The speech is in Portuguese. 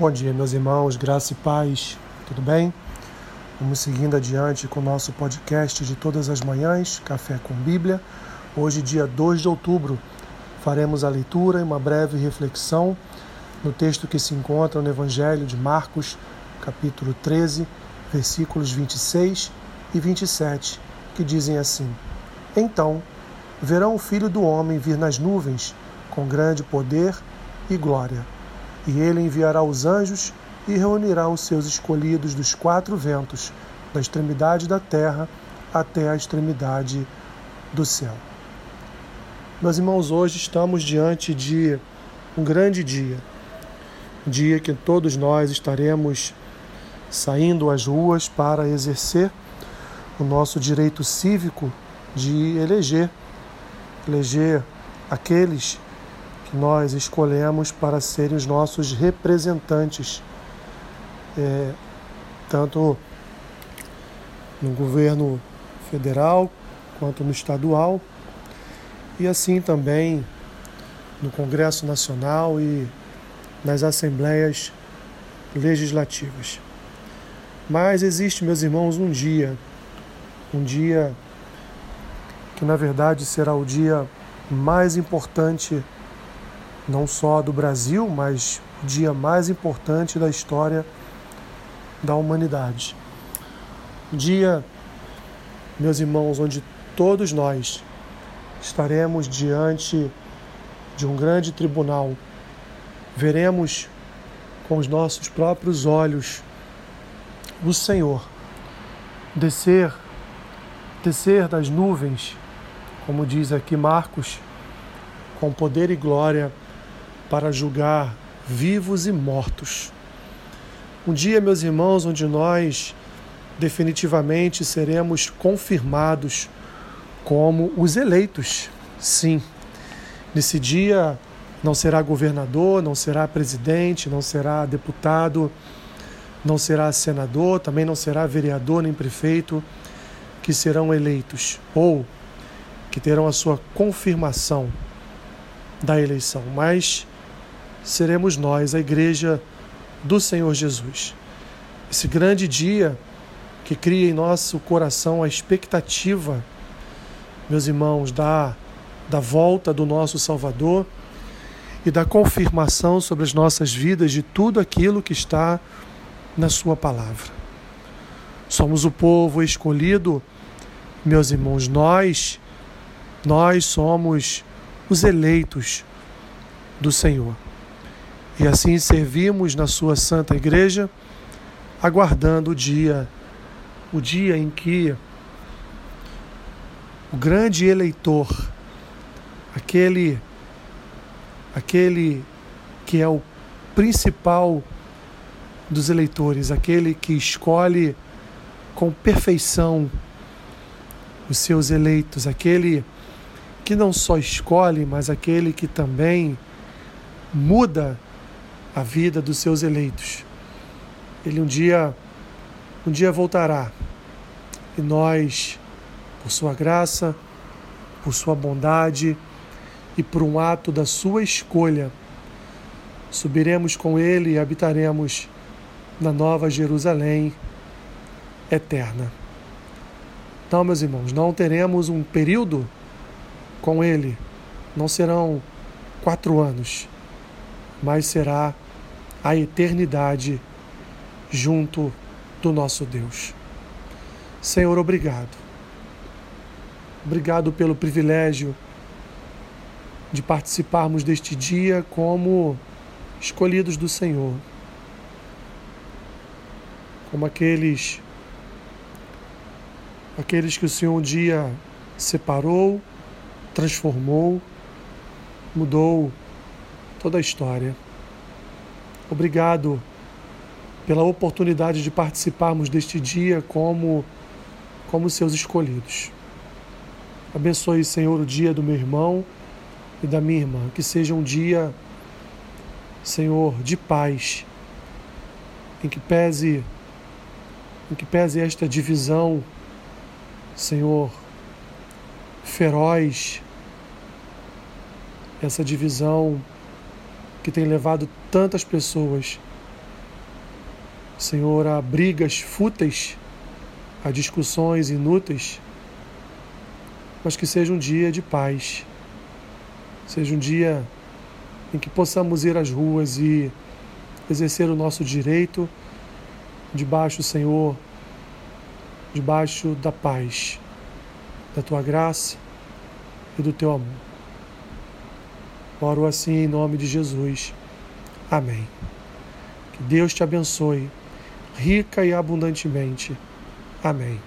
Bom dia, meus irmãos, graça e paz, tudo bem? Vamos seguindo adiante com o nosso podcast de todas as manhãs, Café com Bíblia. Hoje, dia 2 de outubro, faremos a leitura e uma breve reflexão no texto que se encontra no Evangelho de Marcos, capítulo 13, versículos 26 e 27, que dizem assim: Então verão o Filho do Homem vir nas nuvens com grande poder e glória e ele enviará os anjos e reunirá os seus escolhidos dos quatro ventos, da extremidade da terra até a extremidade do céu. Meus irmãos, hoje estamos diante de um grande dia, um dia que todos nós estaremos saindo às ruas para exercer o nosso direito cívico de eleger, eleger aqueles que nós escolhemos para serem os nossos representantes, é, tanto no governo federal quanto no estadual, e assim também no Congresso Nacional e nas assembleias legislativas. Mas existe, meus irmãos, um dia, um dia que na verdade será o dia mais importante não só do Brasil, mas o dia mais importante da história da humanidade. Um dia, meus irmãos, onde todos nós estaremos diante de um grande tribunal, veremos com os nossos próprios olhos o Senhor descer, descer das nuvens, como diz aqui Marcos, com poder e glória para julgar vivos e mortos. Um dia, meus irmãos, onde nós definitivamente seremos confirmados como os eleitos. Sim, nesse dia não será governador, não será presidente, não será deputado, não será senador, também não será vereador nem prefeito que serão eleitos ou que terão a sua confirmação da eleição, mas seremos nós, a igreja do Senhor Jesus. Esse grande dia que cria em nosso coração a expectativa, meus irmãos, da, da volta do nosso Salvador e da confirmação sobre as nossas vidas de tudo aquilo que está na Sua palavra. Somos o povo escolhido, meus irmãos, nós, nós somos os eleitos do Senhor. E assim servimos na sua santa igreja, aguardando o dia, o dia em que o grande eleitor, aquele aquele que é o principal dos eleitores, aquele que escolhe com perfeição os seus eleitos, aquele que não só escolhe, mas aquele que também muda a vida dos seus eleitos. Ele um dia um dia voltará. E nós, por sua graça, por sua bondade e por um ato da sua escolha, subiremos com ele e habitaremos na nova Jerusalém eterna. Então, meus irmãos, não teremos um período com ele, não serão quatro anos, mas será a eternidade junto do nosso Deus. Senhor, obrigado. Obrigado pelo privilégio de participarmos deste dia como escolhidos do Senhor, como aqueles aqueles que o Senhor um dia separou, transformou, mudou toda a história. Obrigado pela oportunidade de participarmos deste dia como como seus escolhidos. Abençoe, Senhor, o dia do meu irmão e da minha irmã, que seja um dia, Senhor, de paz, em que pese em que pese esta divisão, Senhor, feroz, essa divisão que tem levado tantas pessoas Senhor, a brigas fúteis, a discussões inúteis, mas que seja um dia de paz, seja um dia em que possamos ir às ruas e exercer o nosso direito debaixo, Senhor, debaixo da paz, da tua graça e do teu amor. Oro assim em nome de Jesus. Amém. Que Deus te abençoe rica e abundantemente. Amém.